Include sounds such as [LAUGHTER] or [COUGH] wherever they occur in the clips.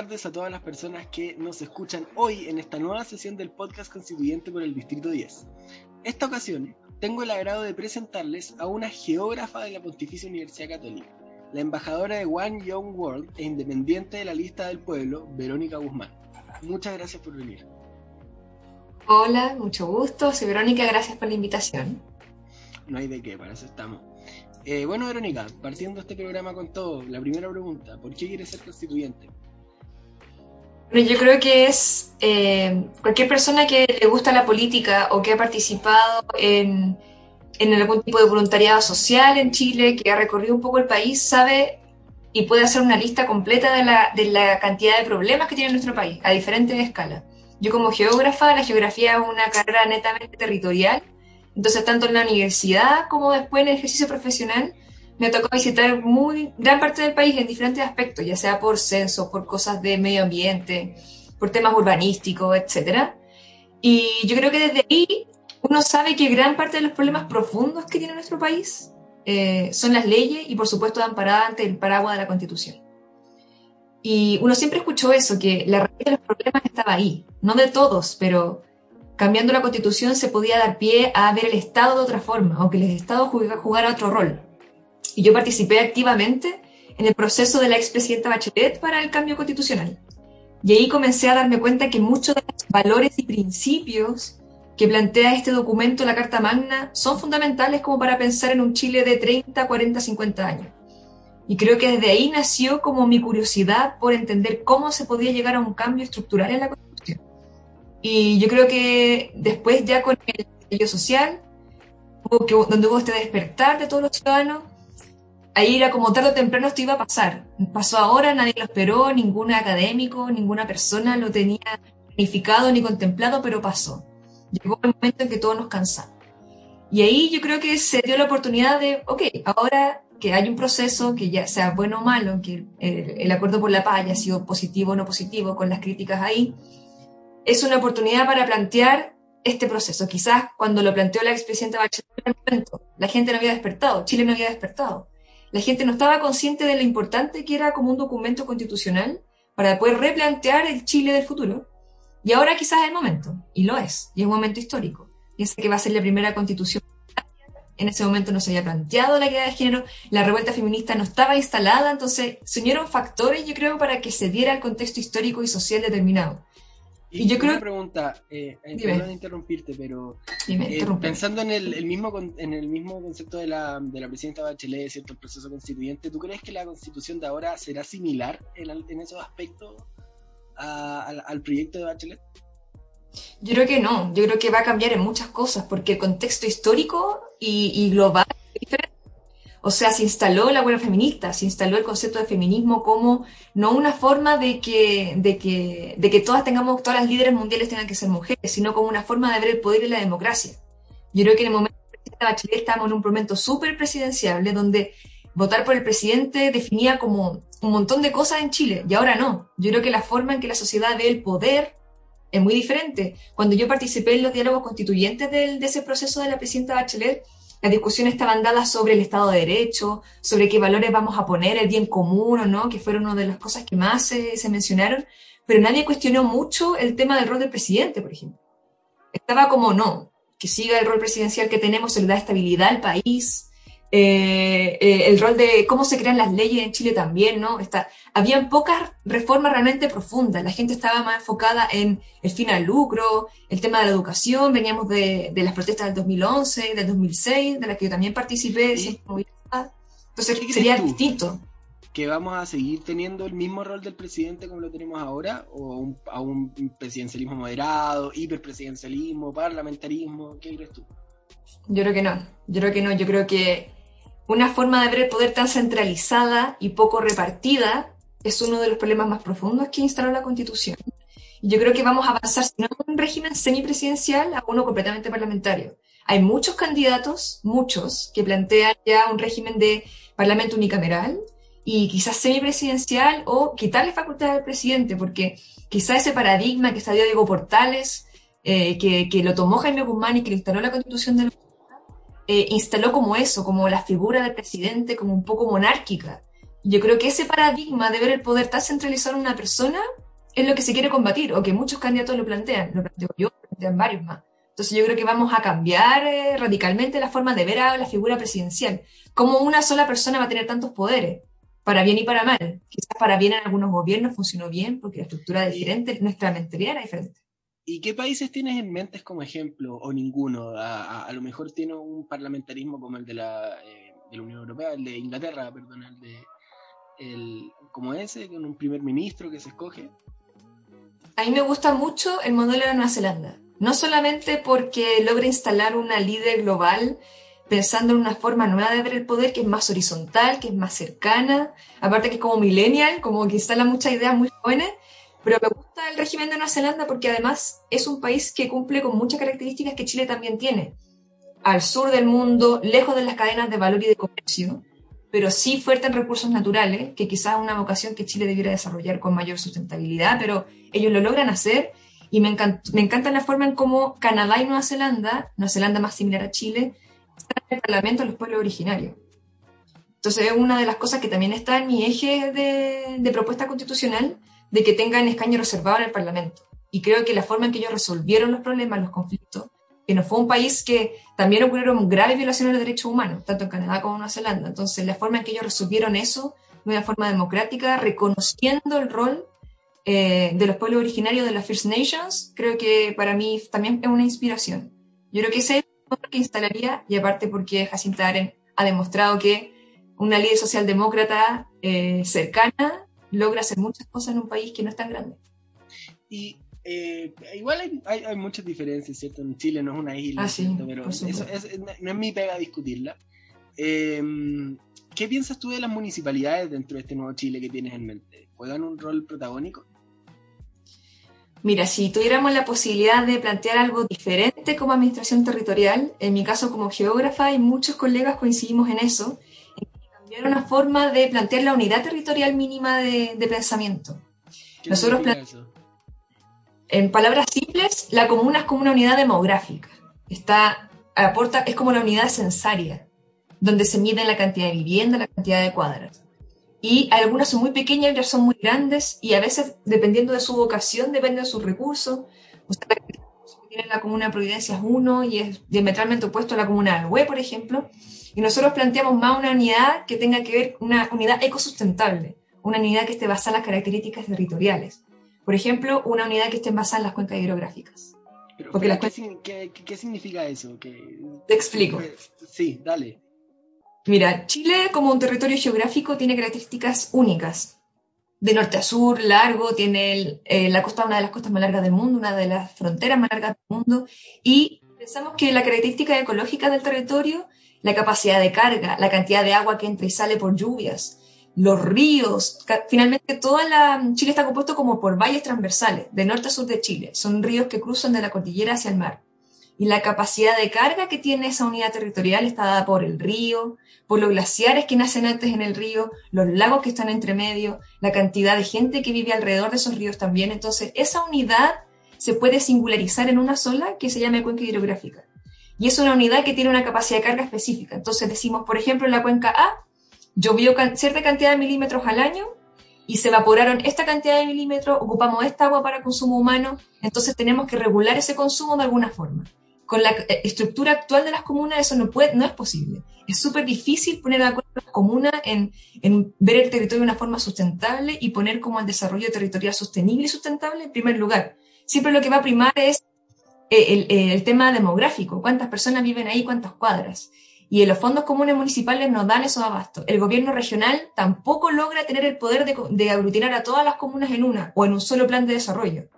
tardes a todas las personas que nos escuchan hoy en esta nueva sesión del podcast constituyente por el Distrito 10. Esta ocasión tengo el agrado de presentarles a una geógrafa de la Pontificia Universidad Católica, la embajadora de One Young World e independiente de la lista del pueblo, Verónica Guzmán. Muchas gracias por venir. Hola, mucho gusto. Soy Verónica, gracias por la invitación. No hay de qué, para eso estamos. Eh, bueno, Verónica, partiendo este programa con todo, la primera pregunta, ¿por qué quieres ser constituyente? Bueno, yo creo que es eh, cualquier persona que le gusta la política o que ha participado en, en algún tipo de voluntariado social en Chile, que ha recorrido un poco el país, sabe y puede hacer una lista completa de la, de la cantidad de problemas que tiene nuestro país, a diferentes escalas. Yo como geógrafa, la geografía es una carrera netamente territorial entonces, tanto en la universidad como después en el ejercicio profesional, me tocó visitar muy gran parte del país en diferentes aspectos, ya sea por censo, por cosas de medio ambiente, por temas urbanísticos, etc. Y yo creo que desde ahí uno sabe que gran parte de los problemas profundos que tiene nuestro país eh, son las leyes y por supuesto amparadas ante el paraguas de la Constitución. Y uno siempre escuchó eso, que la raíz de los problemas estaba ahí, no de todos, pero cambiando la constitución se podía dar pie a ver el Estado de otra forma, aunque el Estado jugara otro rol. Y yo participé activamente en el proceso de la expresidenta Bachelet para el cambio constitucional. Y ahí comencé a darme cuenta que muchos de los valores y principios que plantea este documento, la Carta Magna, son fundamentales como para pensar en un Chile de 30, 40, 50 años. Y creo que desde ahí nació como mi curiosidad por entender cómo se podía llegar a un cambio estructural en la Constitución y yo creo que después ya con el estallido social, donde hubo este despertar de todos los ciudadanos, ahí era como tarde o temprano esto iba a pasar. Pasó ahora, nadie lo esperó, ningún académico, ninguna persona lo tenía planificado ni contemplado, pero pasó. Llegó el momento en que todos nos cansamos. Y ahí yo creo que se dio la oportunidad de, ok, ahora que hay un proceso, que ya sea bueno o malo, que el, el acuerdo por la paz haya sido positivo o no positivo, con las críticas ahí, es una oportunidad para plantear este proceso. Quizás cuando lo planteó la expresidenta Bachelet, la gente no había despertado, Chile no había despertado. La gente no estaba consciente de lo importante que era como un documento constitucional para poder replantear el Chile del futuro. Y ahora quizás es el momento, y lo es, y es un momento histórico. Piensa que va a ser la primera constitución. En ese momento no se había planteado la idea de género, la revuelta feminista no estaba instalada, entonces se unieron factores, yo creo, para que se diera el contexto histórico y social determinado. Y, yo creo... Una pregunta, eh, perdón interrumpirte, pero eh, pensando en el, mismo, en el mismo concepto de la, de la presidenta Bachelet, ¿cierto? el proceso constituyente, ¿tú crees que la constitución de ahora será similar en, en esos aspectos al proyecto de Bachelet? Yo creo que no, yo creo que va a cambiar en muchas cosas, porque el contexto histórico y, y global es diferente. O sea, se instaló la huelga feminista, se instaló el concepto de feminismo como no una forma de que, de que, de que todas tengamos, todas las líderes mundiales tengan que ser mujeres, sino como una forma de ver el poder y la democracia. Yo creo que en el momento de Bachelet estábamos en un momento súper presidenciable donde votar por el presidente definía como un montón de cosas en Chile y ahora no. Yo creo que la forma en que la sociedad ve el poder es muy diferente. Cuando yo participé en los diálogos constituyentes de ese proceso de la presidenta Bachelet, la discusión estaba dada sobre el Estado de Derecho, sobre qué valores vamos a poner, el bien común o no, que fueron una de las cosas que más se, se mencionaron, pero nadie cuestionó mucho el tema del rol del presidente, por ejemplo. Estaba como, no, que siga el rol presidencial que tenemos, se le da estabilidad al país, eh, eh, el rol de cómo se crean las leyes en Chile también, ¿no? Está, habían pocas reformas realmente profundas, la gente estaba más enfocada en el fin al lucro, el tema de la educación, veníamos de, de las protestas del 2011, del 2006, de las que yo también participé, entonces sería distinto. ¿Que vamos a seguir teniendo el mismo rol del presidente como lo tenemos ahora? ¿O a un presidencialismo moderado, hiperpresidencialismo, parlamentarismo? ¿Qué crees tú? Yo creo que no, yo creo que no, yo creo que una forma de ver el poder tan centralizada y poco repartida es uno de los problemas más profundos que instaló la Constitución. Y yo creo que vamos a avanzar, si no un régimen semipresidencial, a uno completamente parlamentario. Hay muchos candidatos, muchos, que plantean ya un régimen de parlamento unicameral y quizás semipresidencial o quitarle facultades al presidente, porque quizás ese paradigma que está Diego Portales, eh, que, que, lo tomó Jaime Guzmán y que instaló la constitución de eh, instaló como eso, como la figura del presidente, como un poco monárquica. Yo creo que ese paradigma de ver el poder tan centralizado en una persona es lo que se quiere combatir, o que muchos candidatos lo plantean, lo planteo yo, lo plantean varios más. Entonces yo creo que vamos a cambiar eh, radicalmente la forma de ver a la figura presidencial. Como una sola persona va a tener tantos poderes, para bien y para mal. Quizás para bien en algunos gobiernos funcionó bien porque la estructura es diferente, nuestra mentalidad era diferente. ¿Y qué países tienes en mente como ejemplo o ninguno? A, lo mejor tiene un parlamentarismo como el de la, eh, de la Unión Europea, el de Inglaterra, perdón, el de el, como ese, con un primer ministro que se escoge. A mí me gusta mucho el modelo de Nueva Zelanda, no solamente porque logra instalar una líder global pensando en una forma nueva de ver el poder que es más horizontal, que es más cercana, aparte que es como millennial, como que instala muchas ideas muy jóvenes, pero me gusta el régimen de Nueva Zelanda porque además es un país que cumple con muchas características que Chile también tiene. Al sur del mundo, lejos de las cadenas de valor y de comercio, pero sí fuerte en recursos naturales, que quizás es una vocación que Chile debiera desarrollar con mayor sustentabilidad, pero ellos lo logran hacer y me, encanta, me encanta la forma en cómo Canadá y Nueva Zelanda, Nueva Zelanda más similar a Chile, están en el Parlamento de los pueblos originarios. Entonces es una de las cosas que también está en mi eje de, de propuesta constitucional, de que tengan escaño reservado en el Parlamento. Y creo que la forma en que ellos resolvieron los problemas, los conflictos, que no fue un país que también ocurrieron graves violaciones de derechos humanos, tanto en Canadá como en Nueva Zelanda. Entonces, la forma en que ellos resolvieron eso de una forma democrática, reconociendo el rol eh, de los pueblos originarios de las First Nations, creo que para mí también es una inspiración. Yo creo que ese es el que instalaría, y aparte porque Jacinta Aren ha demostrado que una ley socialdemócrata eh, cercana logra hacer muchas cosas en un país que no es tan grande. Y eh, igual hay, muchas diferencias, ¿cierto? En Chile no es una isla, ah, pero eso no es mi pega discutirla. Em, ¿Qué piensas tú de las municipalidades dentro de este nuevo Chile que tienes en mente? ¿Juegan un rol protagónico? Mira, si tuviéramos la posibilidad de plantear algo diferente como administración territorial, en mi caso como geógrafa y muchos colegas coincidimos en eso, cambiar una forma de plantear la unidad territorial mínima de, pensamiento. Nosotros en palabras simples, la comuna es como una unidad demográfica. Está, aporta, es como la unidad censaria, donde se mide la cantidad de vivienda, la cantidad de cuadras. Y algunas son muy pequeñas, otras son muy grandes, y a veces, dependiendo de su vocación, depende de sus recursos. La comuna Providencia es uno y es diametralmente opuesto a la comuna Alhue, por ejemplo. Y nosotros planteamos más una unidad que tenga que ver, una unidad ecosustentable, una unidad que esté basada en las características territoriales. Por ejemplo, una unidad que esté basada en las cuencas hidrográficas. ¿qué, significa eso? Te explico. Sí, dale. Mira, Chile como un territorio geográfico tiene características únicas. De norte a sur, largo, tiene eh, la costa, una de las costas más largas del mundo, una de las fronteras más largas del mundo, y pensamos que la característica ecológica del territorio, la capacidad de carga, la cantidad de agua que entra y sale por lluvias, los ríos, finalmente toda la Chile está compuesto como por valles transversales, de norte a sur de Chile. Son ríos que cruzan de la cordillera hacia el mar. Y la capacidad de carga que tiene esa unidad territorial está dada por el río, por los glaciares que nacen antes en el río, los lagos que están entre medio, la cantidad de gente que vive alrededor de esos ríos también. Entonces, esa unidad se puede singularizar en una sola que se llama cuenca hidrográfica. Y es una unidad que tiene una capacidad de carga específica. Entonces decimos, por ejemplo, en la cuenca A llovió cierta cantidad de milímetros al año y se evaporaron esta cantidad de milímetros, ocupamos esta agua para consumo humano, entonces tenemos que regular ese consumo de alguna forma. Con la eh, estructura actual de las comunas eso no, puede, no es posible. Es súper difícil poner de acuerdo a las comunas en, en, ver el territorio de una forma sustentable y poner como el desarrollo territorial sostenible y sustentable en primer lugar. Siempre lo que va a primar es el, el, el tema demográfico, cuántas personas viven ahí, cuántas cuadras y en los fondos comunes municipales no dan esos abastos. El gobierno regional tampoco logra tener el poder de, aglutinar a todas las comunas en una o en un solo plan de desarrollo.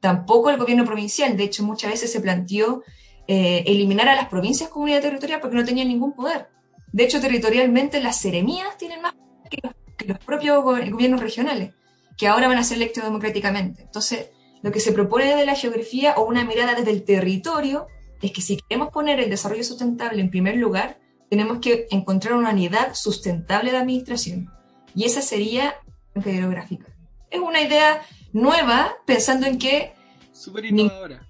Tampoco el gobierno provincial. De hecho, muchas veces se planteó eh, eliminar a las provincias comunidad territorial porque no tenían ningún poder. De hecho, territorialmente las seremías tienen más que los, que los propios gobiernos regionales, que ahora van a ser electos democráticamente. Entonces, lo que se propone desde la geografía o una mirada desde el territorio es que si queremos poner el desarrollo sustentable en primer lugar, tenemos que encontrar una unidad sustentable de administración. Y esa sería la hidrográfica. Es una idea nueva, pensando en que... Súper innovadora.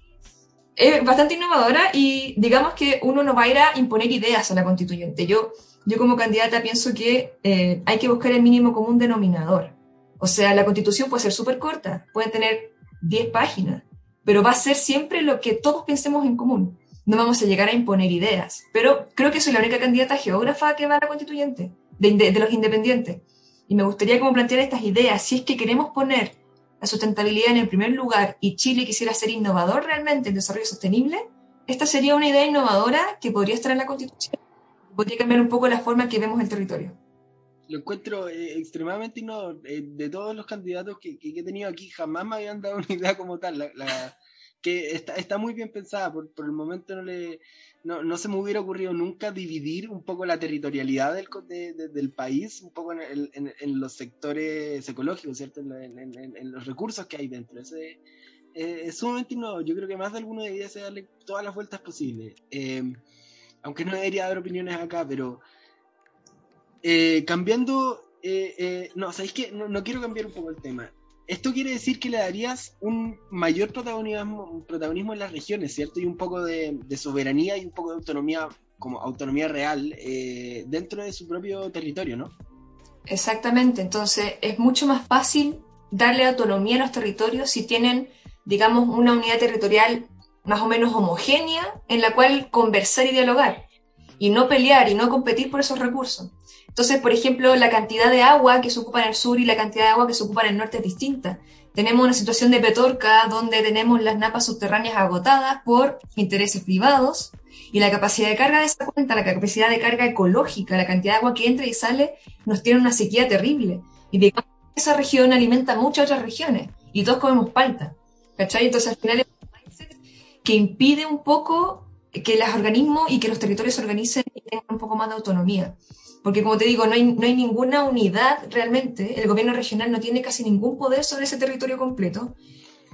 Es bastante innovadora y digamos que uno no va a ir a imponer ideas a la constituyente. Yo yo como candidata pienso que eh, hay que buscar el mínimo común denominador. O sea, la constitución puede ser súper corta, puede tener 10 páginas, pero va a ser siempre lo que todos pensemos en común. No vamos a llegar a imponer ideas. Pero creo que soy la única candidata geógrafa que va a la constituyente, de, los independientes. Y me gustaría como plantear estas ideas. Si es que queremos poner la sustentabilidad en el primer lugar y Chile quisiera ser innovador realmente en desarrollo sostenible, esta sería una idea innovadora que podría estar en la Constitución. Podría cambiar un poco la forma en que vemos el territorio. Lo encuentro eh, extremadamente innovador. Eh, de todos los candidatos que, que, he tenido aquí, jamás me habían dado [LAUGHS] una idea como tal. La, que está, está, muy bien pensada. Por, por el momento no, le, no, no, se me hubiera ocurrido nunca dividir un poco la territorialidad del, de, del país, un poco en, en, en, los sectores ecológicos, ¿cierto? En, los recursos que hay dentro. Ese, eh, es sumamente innovador. Yo creo que más de alguno debería darle todas las vueltas posibles. Eh, aunque no debería dar opiniones acá, pero eh, cambiando, no, ¿sabéis qué? No, no, quiero cambiar un poco el tema. Esto quiere decir que le darías un mayor protagonismo, un protagonismo en las regiones, ¿cierto? Y un poco de, de, soberanía y un poco de autonomía, como autonomía real, dentro de su propio territorio, ¿no? Exactamente, entonces es mucho más fácil darle autonomía a los territorios si tienen digamos, una unidad territorial más o menos homogénea en la cual conversar y dialogar y no pelear y no competir por esos recursos. Entonces, por ejemplo, la cantidad de agua que se ocupa en el sur y la cantidad de agua que se ocupa en el norte es distinta. Tenemos una situación de Petorca donde tenemos las napas subterráneas agotadas por intereses privados y la capacidad de carga de esa cuenta, la capacidad de carga ecológica, la cantidad de agua que entra y sale, nos tiene una sequía terrible. Y digamos esa región alimenta muchas otras regiones y todos comemos palta. ¿Cachai? Entonces al final es un mindset que impide un poco que los organismos y que los territorios se organicen y tengan un poco más de autonomía. Porque como te digo, no hay, no hay ninguna unidad realmente, el gobierno regional no tiene casi ningún poder sobre ese territorio completo.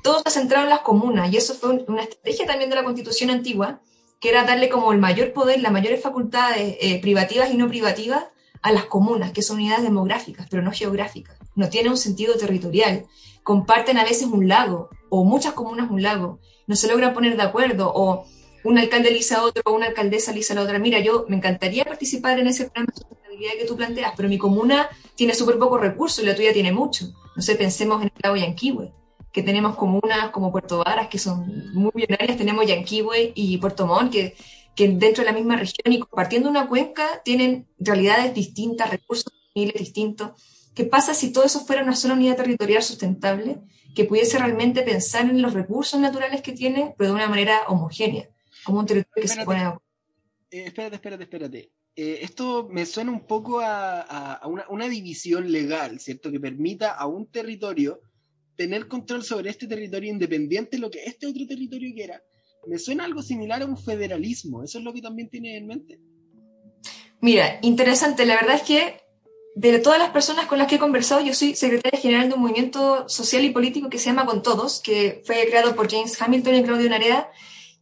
Todo está centrado en las comunas y eso fue una estrategia también de la constitución antigua, que era darle como el mayor poder, las mayores facultades eh, privativas y no privativas a las comunas, que son unidades demográficas, pero no geográficas. No tiene un sentido territorial. Comparten a veces un lago, o muchas comunas un lago, no se logran poner de acuerdo, o un alcalde lisa a otro, una alcaldesa lisa a la otra. Mira, yo me encantaría participar en ese programa de sustentabilidad que tú planteas, pero mi comuna tiene súper pocos recursos y la tuya tiene mucho. No sé, pensemos en el lago Yanquihue, que tenemos comunas como Puerto Varas, que son muy millonarias, tenemos Yanquihue y Puerto Montt, que, que dentro de la misma región y compartiendo una cuenca tienen realidades distintas, recursos distintos. ¿Qué pasa si todo eso fuera una sola unidad territorial sustentable? que pudiese realmente pensar en los recursos naturales que tiene, pero de una manera homogénea, como un territorio que se pone a... Eh, espérate, espérate, espérate. Eh, esto me suena un poco a, a una, una, división legal, ¿cierto? Que permita a un territorio tener control sobre este territorio independiente de lo que este otro territorio quiera. Me suena algo similar a un federalismo. ¿Eso es lo que también tiene en mente? Mira, interesante. La verdad es que de todas las personas con las que he conversado, yo soy secretaria general de un movimiento social y político que se llama Con Todos, que fue creado por James Hamilton y Claudio Narea,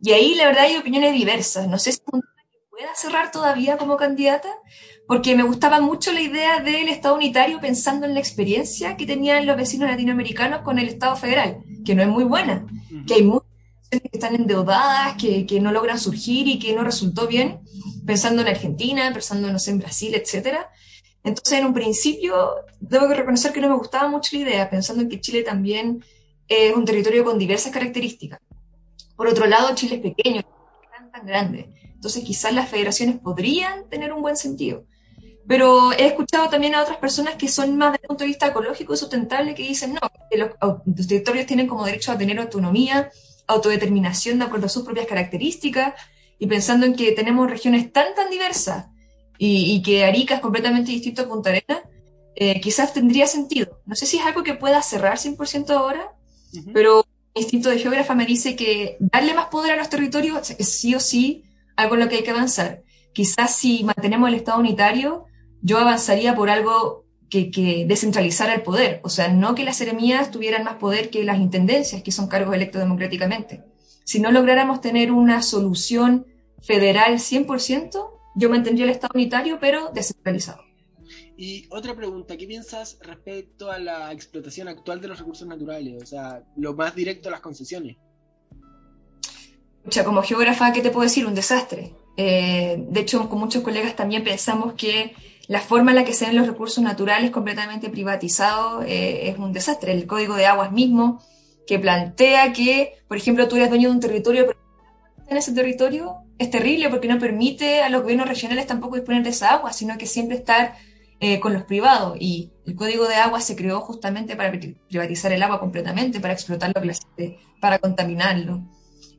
y ahí la verdad hay opiniones diversas. No sé si pueda cerrar todavía como candidata, porque me gustaba mucho la idea del Estado unitario pensando en la experiencia que tenían los vecinos latinoamericanos con el Estado federal, que no es muy buena, que hay muchas que están endeudadas, que, que no logran surgir y que no resultó bien, pensando en Argentina, pensando, no sé, en Brasil, etcétera. Entonces, en un principio, debo reconocer que no me gustaba mucho la idea, pensando en que Chile también es un territorio con diversas características. Por otro lado, Chile es pequeño, no es tan, tan grande. Entonces, quizás las federaciones podrían tener un buen sentido. Pero he escuchado también a otras personas que son más desde el punto de vista ecológico y sustentable que dicen, no, que los, los territorios tienen como derecho a tener autonomía, autodeterminación de acuerdo a sus propias características, y pensando en que tenemos regiones tan, tan diversas y, que Arica es completamente distinto a Punta Arenas, eh, quizás tendría sentido. No sé si es algo que pueda cerrar 100% ahora, pero instinto de geógrafa me dice que darle más poder a los territorios es sí o sí algo en lo que hay que avanzar. Quizás si mantenemos el Estado unitario, yo avanzaría por algo que, descentralizara el poder, o sea, no que las seremías tuvieran más poder que las intendencias, que son cargos electos democráticamente. Si no lográramos tener una solución federal 100%, yo mantendría el Estado unitario, pero descentralizado. Y otra pregunta, ¿qué piensas respecto a la explotación actual de los recursos naturales? O sea, lo más directo a las concesiones. Sea, como geógrafa, ¿qué te puedo decir? Un desastre. Eh, de hecho, con muchos colegas también pensamos que la forma en la que se ven los recursos naturales completamente privatizados eh, es un desastre. El código de aguas mismo, que plantea que, por ejemplo, tú eres dueño de un territorio, pero en ese territorio es terrible porque no permite a los gobiernos regionales tampoco disponer de esa agua, sino que siempre estar eh, con los privados. Y el código de agua se creó justamente para privatizar el agua completamente, para explotarlo, para contaminarlo.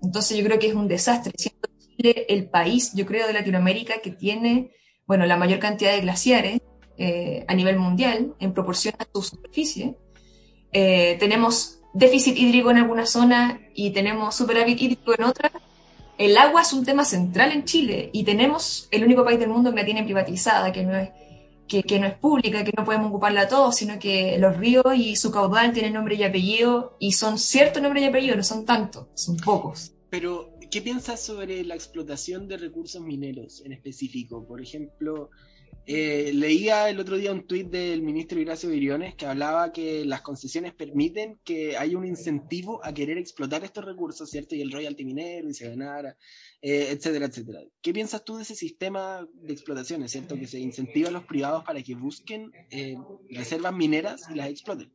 Entonces yo creo que es un desastre. Siendo Chile el país, yo creo, de Latinoamérica que tiene, bueno, la mayor cantidad de glaciares eh, a nivel mundial en proporción a su superficie. Eh, tenemos déficit hídrico en alguna zona y tenemos superávit hídrico en otra. El agua es un tema central en Chile y tenemos el único país del mundo que la tiene privatizada, que no es que, no es pública, que no podemos ocuparla todos, sino que los ríos y su caudal tienen nombre y apellido, y son ciertos nombres y apellido, no son tantos, son pocos. Pero, ¿qué piensas sobre la explotación de recursos mineros en específico? Por ejemplo, eh, leía el otro día un tuit del ministro Ignacio Viriones que hablaba que las concesiones permiten que haya un incentivo a querer explotar estos recursos, ¿cierto? Y el royalty minero y se ganara eh, etcétera, etcétera. ¿Qué piensas tú de ese sistema de explotación, es cierto? Que se incentiva a los privados para que busquen eh, reservas mineras y las exploten.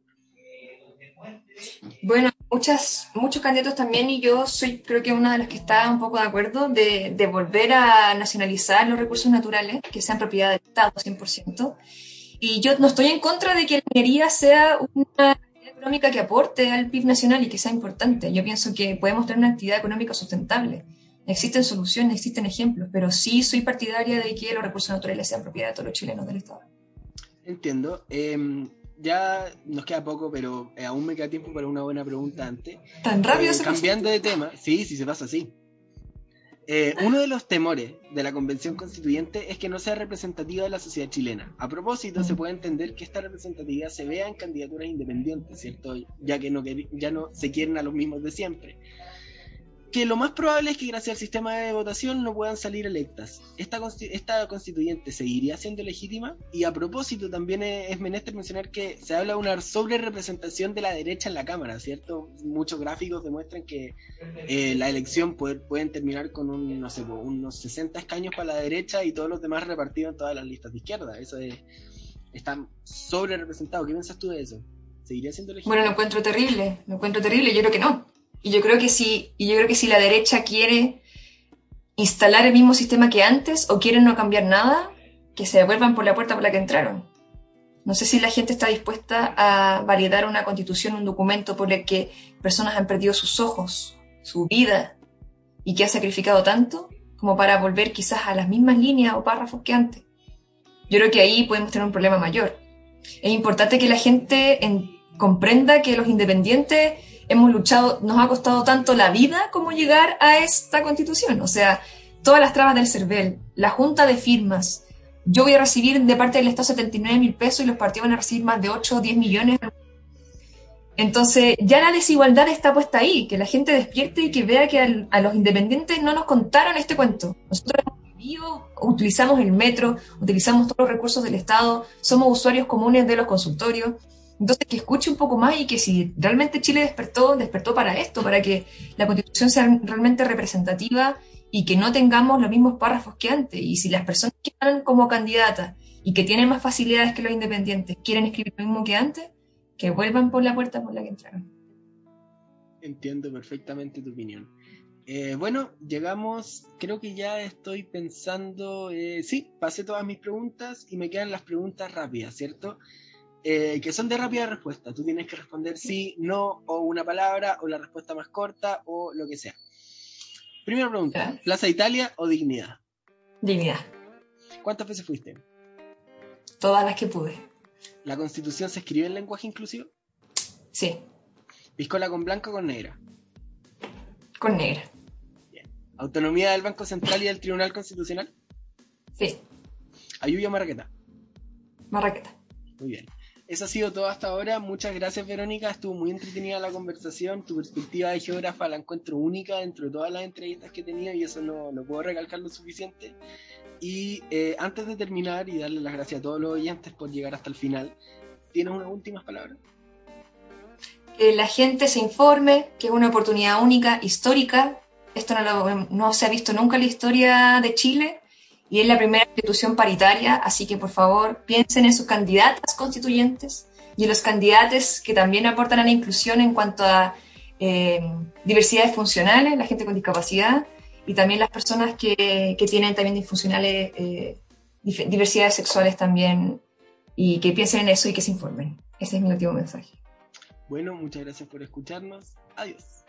Bueno, muchas, muchos candidatos también, y yo soy creo que una de las que está un poco de acuerdo de, de volver a nacionalizar los recursos naturales, que sean propiedad del Estado 100%. Y yo no estoy en contra de que la minería sea una económica que aporte al PIB nacional y que sea importante. Yo pienso que podemos tener una actividad económica sustentable Existen soluciones, existen ejemplos, pero sí soy partidaria de que los recursos naturales sean propiedad de todos los chilenos del Estado. Entiendo. Em, ya nos queda poco, pero eh, aún me queda tiempo para una buena pregunta antes. ¿Tan rápido eh, se Cambiando de tema, sí, sí se pasa así. Eh, uno de los temores de la Convención Constituyente es que no sea representativa de la sociedad chilena. A propósito, se mm. puede entender que esta representatividad se vea en candidaturas independientes, ¿cierto? Ya que no, ya no se quieren a los mismos de siempre que lo más probable es que gracias al sistema de votación no puedan salir electas. Esta, esta constituyente seguiría siendo legítima y a propósito también es, menester mencionar que se habla de una sobre representación de la derecha en la Cámara, ¿cierto? Muchos gráficos demuestran que eh, la elección puede, pueden terminar con un, no sé, unos 60 escaños para la derecha y todos los demás repartidos en todas las listas de izquierda. Eso es, está sobre representado. ¿Qué piensas tú de eso? ¿Seguiría siendo legítima? Bueno, lo encuentro terrible, lo encuentro terrible, yo creo que no y yo creo que si, y yo creo que si la derecha quiere instalar el mismo sistema que antes o quieren no cambiar nada, que se devuelvan por la puerta por la que entraron. No sé si la gente está dispuesta a validar una constitución, un documento por el que personas han perdido sus ojos, su vida, y que ha sacrificado tanto como para volver quizás a las mismas líneas o párrafos que antes. Yo creo que ahí podemos tener un problema mayor. Es importante que la gente comprenda que los independientes hemos luchado, nos ha costado tanto la vida como llegar a esta constitución. O sea, todas las trabas del CERVEL, la junta de firmas. Yo voy a recibir de parte del Estado 79 mil pesos y los partidos van a recibir más de 8 o 10 millones. Entonces, ya la desigualdad está puesta ahí, que la gente despierte y que vea que a los independientes no nos contaron este cuento. Nosotros hemos vivido, utilizamos el metro, utilizamos todos los recursos del Estado, somos usuarios comunes de los consultorios. Entonces, que escuche un poco más y que si realmente Chile despertó, despertó para esto, para que la constitución sea realmente representativa y que no tengamos los mismos párrafos que antes. Y si las personas que están como candidatas y que tienen más facilidades que los independientes quieren escribir lo mismo que antes, que vuelvan por la puerta por la que entraron. Entiendo perfectamente tu opinión. Eh, bueno, llegamos, creo que ya estoy pensando, eh, sí, pasé todas mis preguntas y me quedan las preguntas rápidas, ¿cierto? Eh, que son de rápida respuesta. Tú tienes que responder sí, no, o una palabra, o la respuesta más corta, o lo que sea. Primera pregunta, ¿Plaza Italia o Dignidad? Dignidad. ¿Cuántas veces fuiste? Todas las que pude. ¿La constitución se escribe en lenguaje inclusivo? Sí. ¿Piscola con blanca o con negra? Con negra. Bien. ¿Autonomía del Banco Central y del Tribunal Constitucional? Sí. ¿Ayuya o Marraqueta? Marraqueta. Muy bien. Eso ha sido todo hasta ahora. Muchas gracias, Verónica. Estuvo muy entretenida la conversación. Tu perspectiva de geógrafa la encuentro única dentro de todas las entrevistas que he tenido y eso no lo puedo recalcar lo suficiente. Y eh, antes de terminar y darle las gracias a todos los oyentes por llegar hasta el final, ¿tienes unas últimas palabras? Que la gente se informe, que es una oportunidad única, histórica, esto no, no se ha visto nunca en la historia de Chile y es la primera institución paritaria, así que por favor piensen en sus candidatas constituyentes y en los candidatos que también aportan a la inclusión en cuanto a eh, diversidades funcionales, la gente con discapacidad y también las personas que, tienen también disfuncionales, eh, diversidades sexuales también y que piensen en eso y que se informen. Ese es mi último mensaje. Bueno, muchas gracias por escucharnos. Adiós.